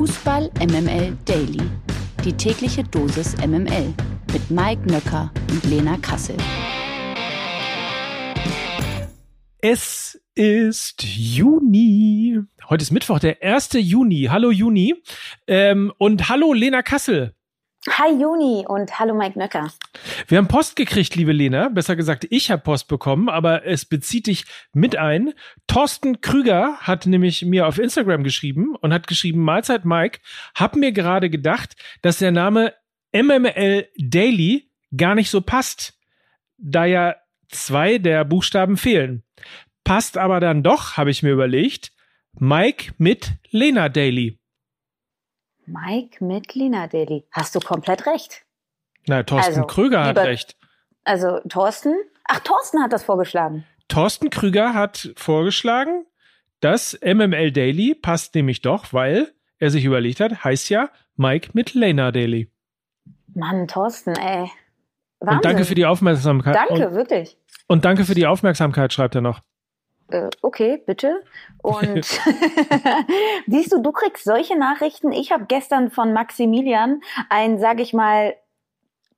Fußball MML Daily. Die tägliche Dosis MML mit Mike Nöcker und Lena Kassel. Es ist Juni. Heute ist Mittwoch, der 1. Juni. Hallo Juni. Ähm, und hallo Lena Kassel. Hi Juni und hallo Mike Nöcker. Wir haben Post gekriegt, liebe Lena. Besser gesagt, ich habe Post bekommen, aber es bezieht dich mit ein. Thorsten Krüger hat nämlich mir auf Instagram geschrieben und hat geschrieben, Mahlzeit Mike, hab mir gerade gedacht, dass der Name MML Daily gar nicht so passt, da ja zwei der Buchstaben fehlen. Passt aber dann doch, habe ich mir überlegt, Mike mit Lena Daily. Mike mit Lina Daily. Hast du komplett recht. Na, Thorsten Also, Krüger hat lieber- recht. Also Thorsten? Ach, Thorsten hat das vorgeschlagen. Thorsten Krüger hat vorgeschlagen, dass MML Daily passt nämlich doch, weil er sich überlegt hat, heißt ja Mike mit Lena Daily. Mann, Thorsten, ey. Wahnsinn. Und danke für die Aufmerksamkeit. Danke, Und, wirklich. und danke für die Aufmerksamkeit, schreibt er noch. Äh, okay, bitte. Und siehst du, du kriegst solche Nachrichten. Ich habe gestern von Maximilian ein, sag ich mal,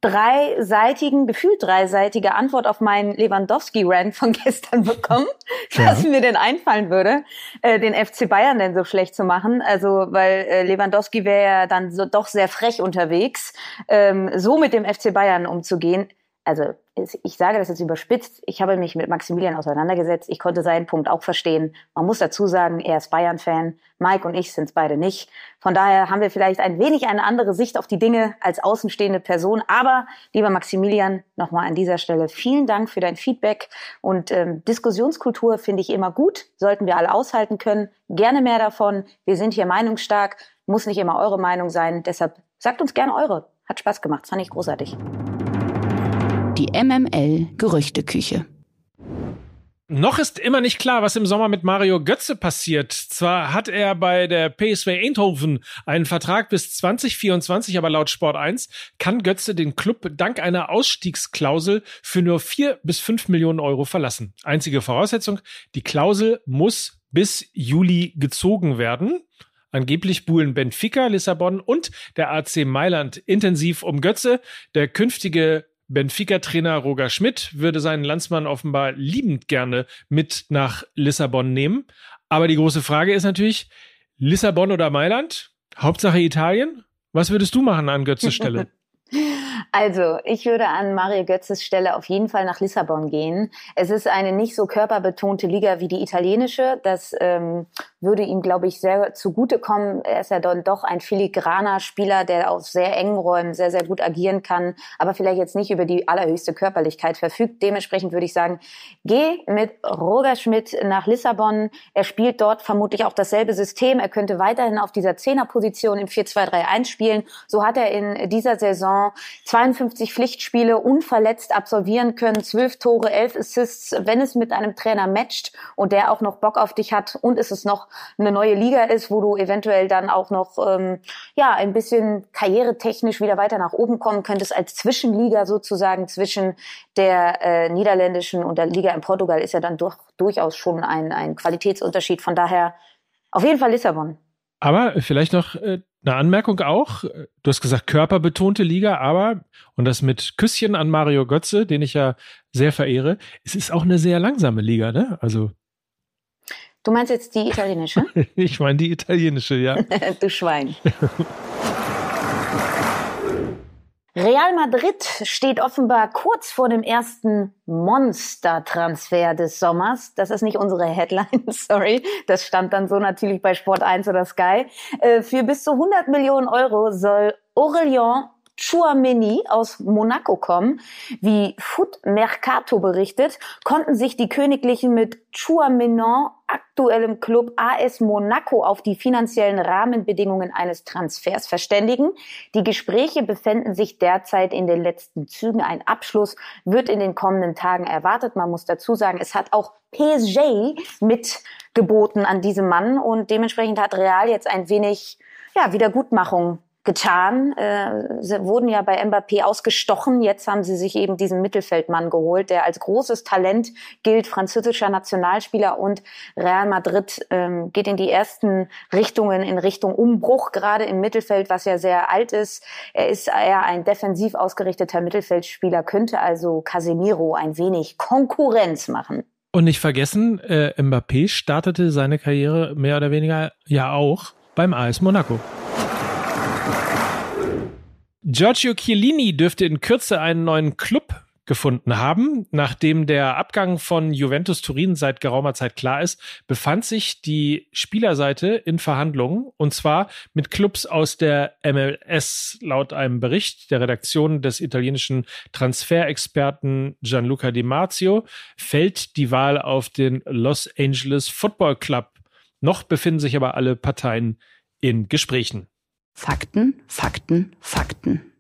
dreiseitigen, gefühlt dreiseitige Antwort auf meinen Lewandowski-Rant von gestern bekommen, Ja. was mir denn einfallen würde, äh, den FC Bayern denn so schlecht zu machen. Also, weil äh, Lewandowski wäre ja dann so doch sehr frech unterwegs, ähm, so mit dem FC Bayern umzugehen. Also, ich sage das jetzt überspitzt. Ich habe mich mit Maximilian auseinandergesetzt. Ich konnte seinen Punkt auch verstehen. Man muss dazu sagen, er ist Bayern-Fan. Mike und ich sind es beide nicht. Von daher haben wir vielleicht ein wenig eine andere Sicht auf die Dinge als außenstehende Person. Aber, lieber Maximilian, nochmal an dieser Stelle vielen Dank für dein Feedback. Und ähm, Diskussionskultur finde ich immer gut. Sollten wir alle aushalten können. Gerne mehr davon. Wir sind hier meinungsstark. Muss nicht immer eure Meinung sein. Deshalb sagt uns gerne eure. Hat Spaß gemacht. Fand ich großartig. Die MML Gerüchteküche. Noch ist immer nicht klar, was im Sommer mit Mario Götze passiert. Zwar hat er bei der PSV Eindhoven einen Vertrag bis 2024, aber laut Sport 1 kann Götze den Club dank einer Ausstiegsklausel für nur vier bis fünf Millionen Euro verlassen. Einzige Voraussetzung, die Klausel muss bis Juli gezogen werden. Angeblich buhlen Benfica, Lissabon und der AC Mailand intensiv um Götze. Der künftige Benfica-Trainer Roger Schmidt würde seinen Landsmann offenbar liebend gerne mit nach Lissabon nehmen. Aber die große Frage ist natürlich, Lissabon oder Mailand? Hauptsache Italien? Was würdest du machen an Götzes Stelle? Also, ich würde an Mario Götzes Stelle auf jeden Fall nach Lissabon gehen. Es ist eine nicht so körperbetonte Liga wie die italienische. Das ähm, würde ihm, glaube ich, sehr zugutekommen. Er ist ja dann doch ein filigraner Spieler, der auf sehr engen Räumen sehr, sehr gut agieren kann, aber vielleicht jetzt nicht über die allerhöchste Körperlichkeit verfügt. Dementsprechend würde ich sagen, geh mit Roger Schmidt nach Lissabon. Er spielt dort vermutlich auch dasselbe System. Er könnte weiterhin auf dieser Zehnerposition im 4-2-3-1 spielen. So hat er in dieser Saison 52 Pflichtspiele unverletzt absolvieren können, 12 Tore, 11 Assists, wenn es mit einem Trainer matcht und der auch noch Bock auf dich hat und es ist noch eine neue Liga ist, wo du eventuell dann auch noch ähm, ja ein bisschen karrieretechnisch wieder weiter nach oben kommen könntest als Zwischenliga sozusagen zwischen der äh, niederländischen und der Liga in Portugal ist ja dann durch, durchaus schon ein, ein Qualitätsunterschied. Von daher auf jeden Fall Lissabon. Aber vielleicht noch äh, eine Anmerkung auch. Du hast gesagt, körperbetonte Liga, aber, und das mit Küsschen an Mario Götze, den ich ja sehr verehre, es ist auch eine sehr langsame Liga, ne? Also, Du meinst jetzt die italienische? ich meine die italienische, ja. du Schwein. Real Madrid steht offenbar kurz vor dem ersten Monster-Transfer des Sommers. Das ist nicht unsere Headline, sorry. Das stand dann so natürlich bei Sport 1 oder Sky. Äh, Für bis zu 100 Millionen Euro soll Aurelien Chouameni aus Monaco kommen. Wie Foot Mercato berichtet, konnten sich die Königlichen mit Chouamenon, aktuellem Club AS Monaco, auf die finanziellen Rahmenbedingungen eines Transfers verständigen. Die Gespräche befinden sich derzeit in den letzten Zügen. Ein Abschluss wird in den kommenden Tagen erwartet. Man muss dazu sagen, es hat auch PSG mitgeboten an diesem Mann und dementsprechend hat Real jetzt ein wenig ja, Wiedergutmachung getan. Äh, sie wurden ja bei Mbappé ausgestochen. Jetzt haben sie sich eben diesen Mittelfeldmann geholt, der als großes Talent gilt, französischer Nationalspieler und Real Madrid ähm, geht in die ersten Richtungen in Richtung Umbruch, gerade im Mittelfeld, was ja sehr alt ist. Er ist eher ein defensiv ausgerichteter Mittelfeldspieler, könnte also Casemiro ein wenig Konkurrenz machen. Und nicht vergessen, äh, Mbappé startete seine Karriere mehr oder weniger ja auch beim AS Monaco. Giorgio Chiellini dürfte in Kürze einen neuen Club gefunden haben. Nachdem der Abgang von Juventus Turin seit geraumer Zeit klar ist, befand sich die Spielerseite in Verhandlungen und zwar mit Clubs aus der MLS. Laut einem Bericht der Redaktion des italienischen Transferexperten Gianluca Di Marzio fällt die Wahl auf den Los Angeles Football Club. Noch befinden sich aber alle Parteien in Gesprächen. Fakten, Fakten, Fakten.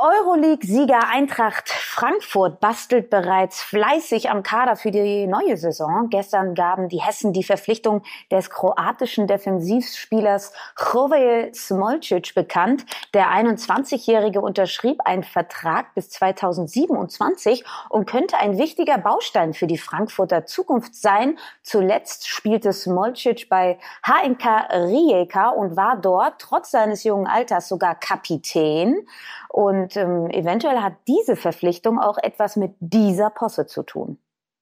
Euroleague-Sieger Eintracht Frankfurt bastelt bereits fleißig am Kader für die neue Saison. Gestern gaben die Hessen die Verpflichtung des kroatischen Defensivspielers Jovel Smolcic bekannt. Der 21-Jährige unterschrieb einen Vertrag bis 2027 und könnte ein wichtiger Baustein für die Frankfurter Zukunft sein. Zuletzt spielte Smolcic bei HNK Rijeka und war dort trotz seines jungen Alters sogar Kapitän. Und ähm, eventuell hat diese Verpflichtung auch etwas mit dieser Posse zu tun.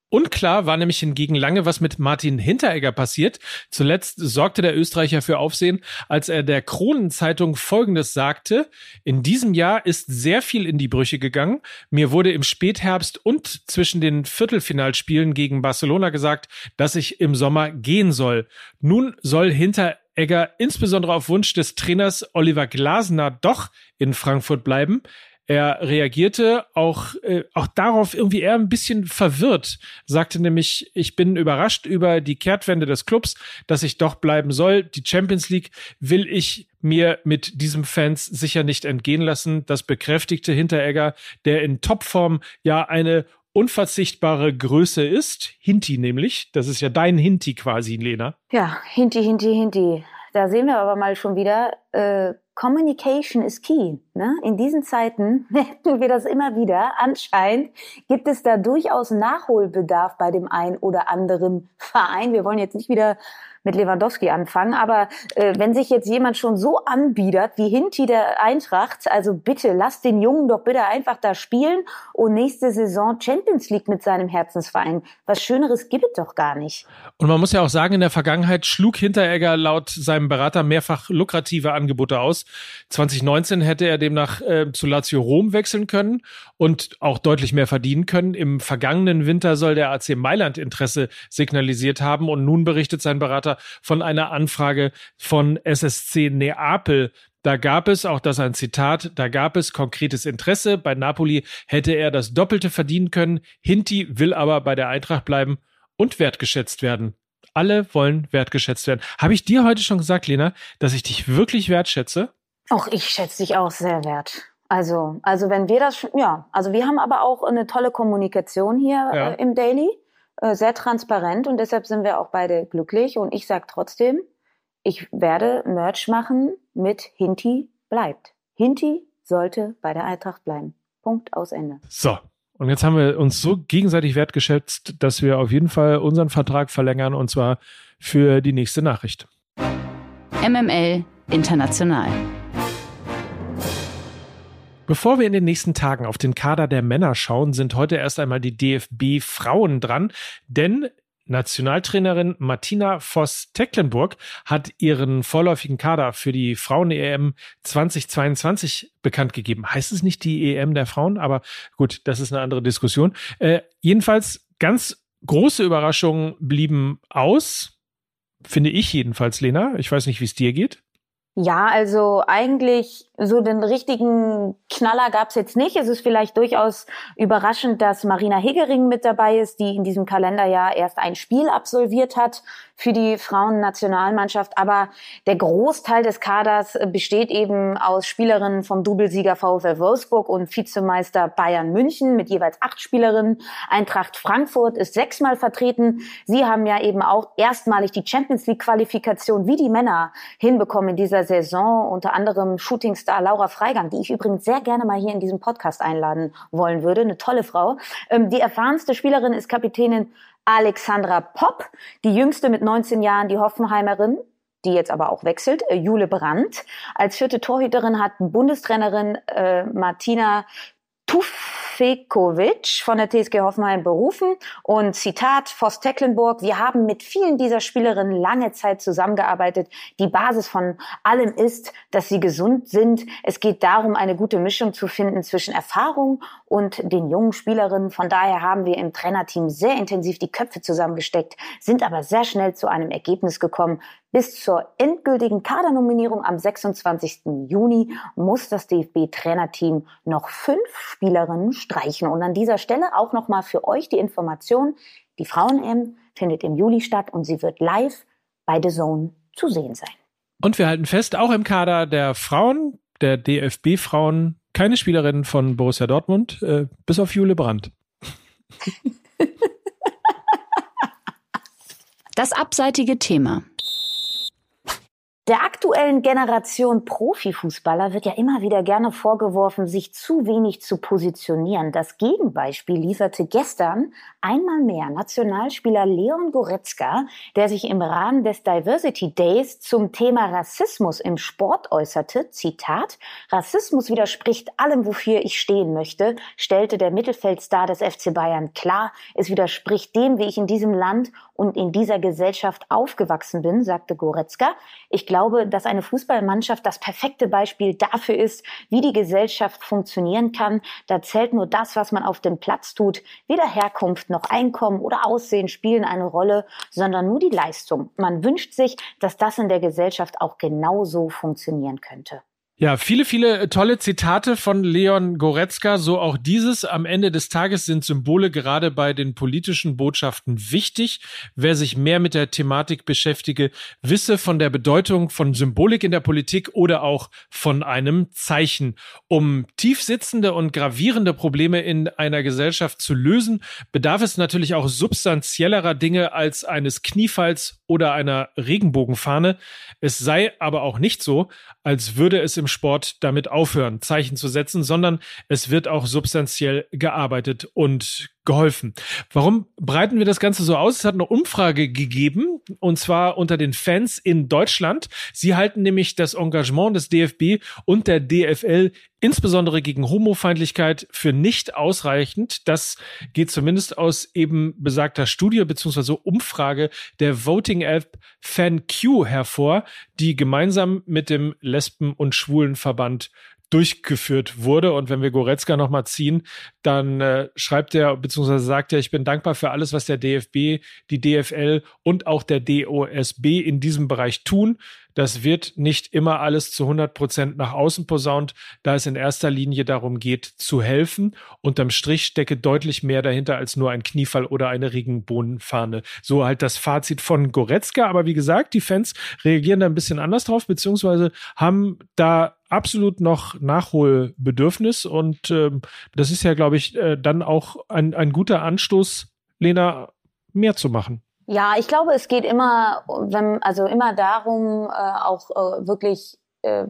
Unklar war nämlich hingegen lange, was mit Martin Hinteregger passiert. Zuletzt sorgte der Österreicher für Aufsehen, als er der Kronenzeitung Folgendes sagte. In diesem Jahr ist sehr viel in die Brüche gegangen. Mir wurde im Spätherbst und zwischen den Viertelfinalspielen gegen Barcelona gesagt, dass ich im Sommer gehen soll. Nun soll Hinteregger Egger insbesondere auf Wunsch des Trainers Oliver Glasner doch in Frankfurt bleiben. Er reagierte auch, äh, auch darauf irgendwie eher ein bisschen verwirrt, sagte nämlich, ich bin überrascht über die Kehrtwende des Clubs, dass ich doch bleiben soll. Die Champions League will ich mir mit diesem Fans sicher nicht entgehen lassen. Das bekräftigte Hinteregger, der in Topform ja eine unverzichtbare Größe ist. Hinti nämlich. Das ist ja dein Hinti quasi, Lena. Ja, Hinti, Hinti, Hinti. Da sehen wir aber mal schon wieder, äh, Communication is key. Ne? In diesen Zeiten merken wir das immer wieder. Anscheinend gibt es da durchaus Nachholbedarf bei dem einen oder anderen Verein. Wir wollen jetzt nicht wieder mit Lewandowski anfangen. Aber äh, wenn sich jetzt jemand schon so anbiedert wie Hinti der Eintracht, also bitte lasst den Jungen doch bitte einfach da spielen und nächste Saison Champions League mit seinem Herzensverein. Was Schöneres gibt es doch gar nicht. Und man muss ja auch sagen, in der Vergangenheit schlug Hinteregger laut seinem Berater mehrfach lukrative Angebote aus. 2019 hätte er demnach äh, zu Lazio Rom wechseln können und auch deutlich mehr verdienen können. Im vergangenen Winter soll der AC Mailand Interesse signalisiert haben und nun berichtet sein Berater, von einer Anfrage von SSC Neapel. Da gab es, auch das ein Zitat, da gab es konkretes Interesse. Bei Napoli hätte er das Doppelte verdienen können. Hinti will aber bei der Eintracht bleiben und wertgeschätzt werden. Alle wollen wertgeschätzt werden. Habe ich dir heute schon gesagt, Lena, dass ich dich wirklich wertschätze? Auch ich schätze dich auch sehr wert. Also, also wenn wir das, ja, also wir haben aber auch eine tolle Kommunikation hier ja. äh, im Daily. Äh, sehr transparent und deshalb sind wir auch beide glücklich. Und ich sage trotzdem, ich werde Merch machen mit Hinti bleibt. Hinti sollte bei der Eintracht bleiben. Punkt aus Ende. So. Und jetzt haben wir uns so gegenseitig wertgeschätzt, dass wir auf jeden Fall unseren Vertrag verlängern und zwar für die nächste Nachricht. MML International. Bevor wir in den nächsten Tagen auf den Kader der Männer schauen, sind heute erst einmal die DFB Frauen dran, denn Nationaltrainerin Martina Voss-Tecklenburg hat ihren vorläufigen Kader für die Frauen-EM 2022 bekannt gegeben. Heißt es nicht die EM der Frauen? Aber gut, das ist eine andere Diskussion. Äh, jedenfalls ganz große Überraschungen blieben aus. Finde ich jedenfalls, Lena. Ich weiß nicht, wie es dir geht. Ja, also eigentlich so den richtigen Knaller gab es jetzt nicht. Es ist vielleicht durchaus überraschend, dass Marina Hegering mit dabei ist, die in diesem Kalenderjahr erst ein Spiel absolviert hat für die Frauennationalmannschaft. Aber der Großteil des Kaders besteht eben aus Spielerinnen vom Doublesieger VfL Wolfsburg und Vizemeister Bayern München mit jeweils acht Spielerinnen. Eintracht Frankfurt ist sechsmal vertreten. Sie haben ja eben auch erstmalig die Champions League Qualifikation wie die Männer hinbekommen in dieser Saison. Unter anderem Shootingstar Laura Freigang, die ich übrigens sehr gerne mal hier in diesem Podcast einladen wollen würde. Eine tolle Frau. Ähm, die erfahrenste Spielerin ist Kapitänin Alexandra Popp, die jüngste mit 19 Jahren, die Hoffenheimerin, die jetzt aber auch wechselt, äh, Jule Brandt. Als vierte Torhüterin hat Bundestrainerin äh, Martina Tufekovic von der TSG Hoffenheim berufen. Und Zitat Voss Tecklenburg, wir haben mit vielen dieser Spielerinnen lange Zeit zusammengearbeitet. Die Basis von allem ist, dass sie gesund sind. Es geht darum, eine gute Mischung zu finden zwischen Erfahrung und den jungen Spielerinnen. Von daher haben wir im Trainerteam sehr intensiv die Köpfe zusammengesteckt, sind aber sehr schnell zu einem Ergebnis gekommen. Bis zur endgültigen Kadernominierung am 26. Juni muss das DFB-Trainerteam noch fünf Spielerinnen streichen. Und an dieser Stelle auch nochmal für euch die Information, die Frauen-M findet im Juli statt und sie wird live bei The Zone zu sehen sein. Und wir halten fest, auch im Kader der Frauen, der DFB-Frauen, keine Spielerin von Borussia Dortmund, äh, bis auf Jule Brandt. Das abseitige Thema. Der aktuellen Generation Profifußballer wird ja immer wieder gerne vorgeworfen, sich zu wenig zu positionieren. Das Gegenbeispiel lieferte gestern einmal mehr Nationalspieler Leon Goretzka, der sich im Rahmen des Diversity Days zum Thema Rassismus im Sport äußerte. Zitat, Rassismus widerspricht allem, wofür ich stehen möchte, stellte der Mittelfeldstar des FC Bayern klar. Es widerspricht dem, wie ich in diesem Land und in dieser Gesellschaft aufgewachsen bin, sagte Goretzka. Ich glaube, dass eine Fußballmannschaft das perfekte Beispiel dafür ist, wie die Gesellschaft funktionieren kann. Da zählt nur das, was man auf dem Platz tut. Weder Herkunft noch Einkommen oder Aussehen spielen eine Rolle, sondern nur die Leistung. Man wünscht sich, dass das in der Gesellschaft auch genauso funktionieren könnte. Ja, viele, viele äh, tolle Zitate von Leon Goretzka, so auch dieses. Am Ende des Tages sind Symbole gerade bei den politischen Botschaften wichtig. Wer sich mehr mit der Thematik beschäftige, wisse von der Bedeutung von Symbolik in der Politik oder auch von einem Zeichen. Um tief sitzende und gravierende Probleme in einer Gesellschaft zu lösen, bedarf es natürlich auch substanziellerer Dinge als eines Kniefalls oder einer Regenbogenfahne. Es sei aber auch nicht so, als würde es im Sport damit aufhören, Zeichen zu setzen, sondern es wird auch substanziell gearbeitet und geholfen. Warum breiten wir das Ganze so aus? Es hat eine Umfrage gegeben, und zwar unter den Fans in Deutschland. Sie halten nämlich das Engagement des DFB und der DFL insbesondere gegen Homofeindlichkeit für nicht ausreichend. Das geht zumindest aus eben besagter Studie bzw. Umfrage der Voting-App FanQ hervor, die gemeinsam mit dem Lesben- und Schwulenverband durchgeführt wurde. Und wenn wir Goretzka nochmal ziehen, dann äh, schreibt er bzw. sagt er, ich bin dankbar für alles, was der DFB, die DFL und auch der DOSB in diesem Bereich tun. Das wird nicht immer alles zu 100 Prozent nach außen posaunt, da es in erster Linie darum geht, zu helfen. Unterm Strich stecke deutlich mehr dahinter als nur ein Kniefall oder eine Regenbohnenfahne. So halt das Fazit von Goretzka. Aber wie gesagt, die Fans reagieren da ein bisschen anders drauf, beziehungsweise haben da absolut noch Nachholbedürfnis. Und ähm, das ist ja, glaube ich, äh, dann auch ein, ein guter Anstoß, Lena, mehr zu machen. Ja, ich glaube, es geht immer, wenn, also immer darum, äh, auch äh, wirklich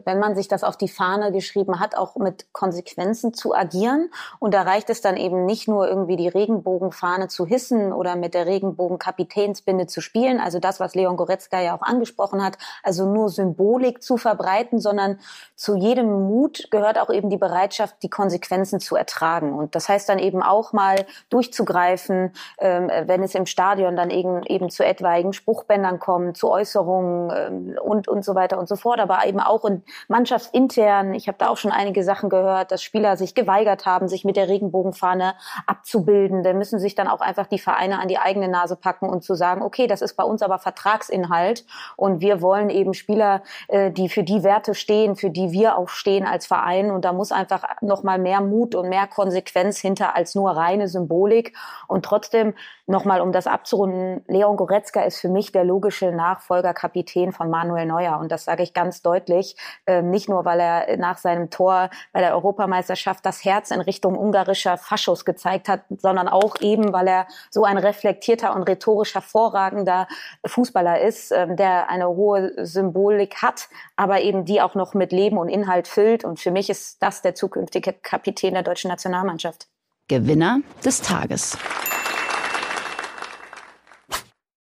wenn man sich das auf die Fahne geschrieben hat, auch mit Konsequenzen zu agieren. Und da reicht es dann eben nicht nur irgendwie die Regenbogenfahne zu hissen oder mit der Regenbogenkapitänsbinde zu spielen, also das, was Leon Goretzka ja auch angesprochen hat, also nur Symbolik zu verbreiten, sondern zu jedem Mut gehört auch eben die Bereitschaft, die Konsequenzen zu ertragen. Und das heißt dann eben auch mal durchzugreifen, ähm, wenn es im Stadion dann eben, eben zu etwaigen Spruchbändern kommt, zu Äußerungen ähm, und, und so weiter und so fort, aber eben auch in mannschaftsintern. Ich habe da auch schon einige Sachen gehört, dass Spieler sich geweigert haben, sich mit der Regenbogenfahne abzubilden. Da müssen sich dann auch einfach die Vereine an die eigene Nase packen und zu sagen, okay, das ist bei uns aber Vertragsinhalt und wir wollen eben Spieler, äh, die für die Werte stehen, für die wir auch stehen als Verein. Und da muss einfach noch mal mehr Mut und mehr Konsequenz hinter als nur reine Symbolik. Und trotzdem nochmal, um das abzurunden, Leon Goretzka ist für mich der logische Nachfolger, Kapitän von Manuel Neuer. Und das sage ich ganz deutlich. Äh, nicht nur, weil er nach seinem Tor bei der Europameisterschaft das Herz in Richtung ungarischer Faschos gezeigt hat, sondern auch eben, weil er so ein reflektierter und rhetorisch hervorragender Fußballer ist, äh, der eine hohe Symbolik hat, aber eben die auch noch mit Leben und Inhalt füllt. Und für mich ist das der zukünftige Kapitän der deutschen Nationalmannschaft. Gewinner des Tages.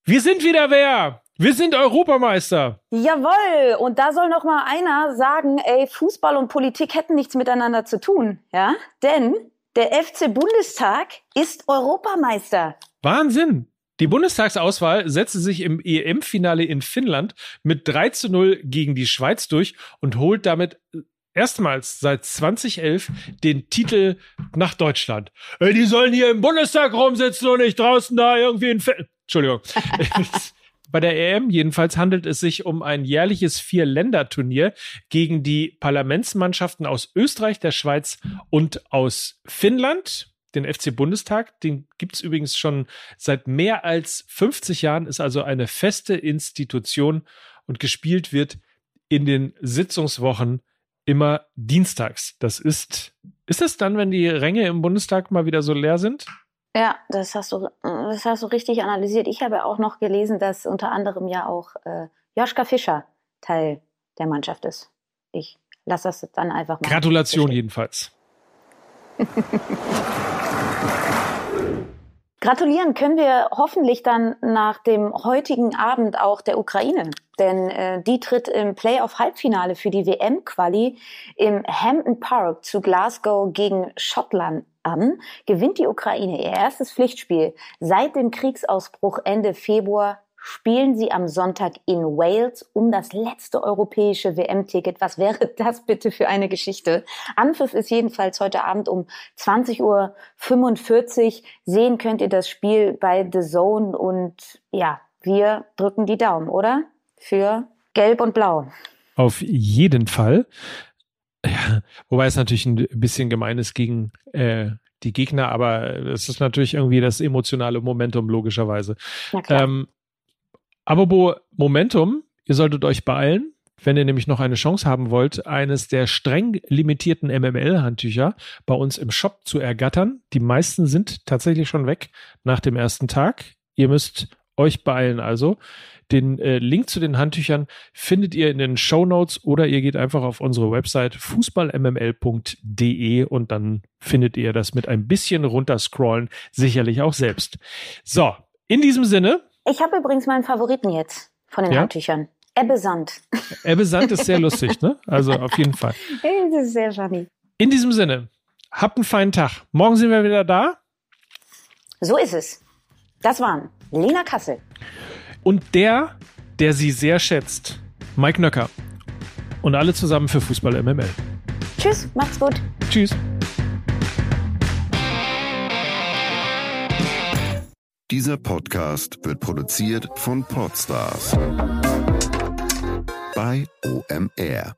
Wir sind wieder wer? Wir sind Europameister. Jawoll. Und da soll noch mal einer sagen, ey, Fußball und Politik hätten nichts miteinander zu tun, ja? Denn der FC Bundestag ist Europameister. Wahnsinn. Die Bundestagsauswahl setzte sich im EM-Finale in Finnland mit 3 zu 0 gegen die Schweiz durch und holt damit erstmals seit 2011 den Titel nach Deutschland. Ey, die sollen hier im Bundestag rumsitzen und nicht draußen da irgendwie in Fin Entschuldigung. Bei der EM jedenfalls handelt es sich um ein jährliches Vier-Länder-Turnier gegen die Parlamentsmannschaften aus Österreich, der Schweiz und aus Finnland. Den FC Bundestag, den gibt's übrigens schon seit mehr als 50 Jahren, ist also eine feste Institution und gespielt wird in den Sitzungswochen immer dienstags. Das ist, ist es dann, wenn die Ränge im Bundestag mal wieder so leer sind? Ja, das hast du, das hast du richtig analysiert. Ich habe auch noch gelesen, dass unter anderem ja auch äh, Joschka Fischer Teil der Mannschaft ist. Ich lasse das dann einfach mal. Gratulation bestehen. jedenfalls. Gratulieren können wir hoffentlich dann nach dem heutigen Abend auch der Ukraine, denn äh, die tritt im Playoff-Halbfinale für die WM-Quali im Hampton Park zu Glasgow gegen Schottland an, gewinnt die Ukraine ihr erstes Pflichtspiel seit dem Kriegsausbruch Ende Februar spielen sie am Sonntag in Wales um das letzte europäische WM-Ticket. Was wäre das bitte für eine Geschichte? Anpfiff ist jedenfalls heute Abend um 20.45 Uhr. Sehen könnt ihr das Spiel bei The Zone und ja, wir drücken die Daumen, oder? Für Gelb und Blau. Auf jeden Fall. Ja, wobei es natürlich ein bisschen gemein ist gegen äh, die Gegner, aber es ist natürlich irgendwie das emotionale Momentum, logischerweise. Ähm, apropos Momentum, ihr solltet euch beeilen, wenn ihr nämlich noch eine Chance haben wollt, eines der streng limitierten MML-Handtücher bei uns im Shop zu ergattern. Die meisten sind tatsächlich schon weg nach dem ersten Tag. Ihr müsst euch beeilen also. Den äh, Link zu den Handtüchern findet ihr in den Show Notes oder ihr geht einfach auf unsere Website fußballmml.de und dann findet ihr das mit ein bisschen runterscrollen sicherlich auch selbst. So, in diesem Sinne. Ich habe übrigens meinen Favoriten jetzt von den ja? Handtüchern. Ebbe Sand. Ebbe Sand ist sehr lustig, ne? Also auf jeden Fall. Das ist sehr funny. In diesem Sinne, habt einen feinen Tag. Morgen sind wir wieder da. So ist es. Das waren Lena Kassel und der, der sie sehr schätzt, Mike Nöcker. Und alle zusammen für Fußball MML. Tschüss, macht's gut. Tschüss. Dieser Podcast wird produziert von Podstars bei OMR.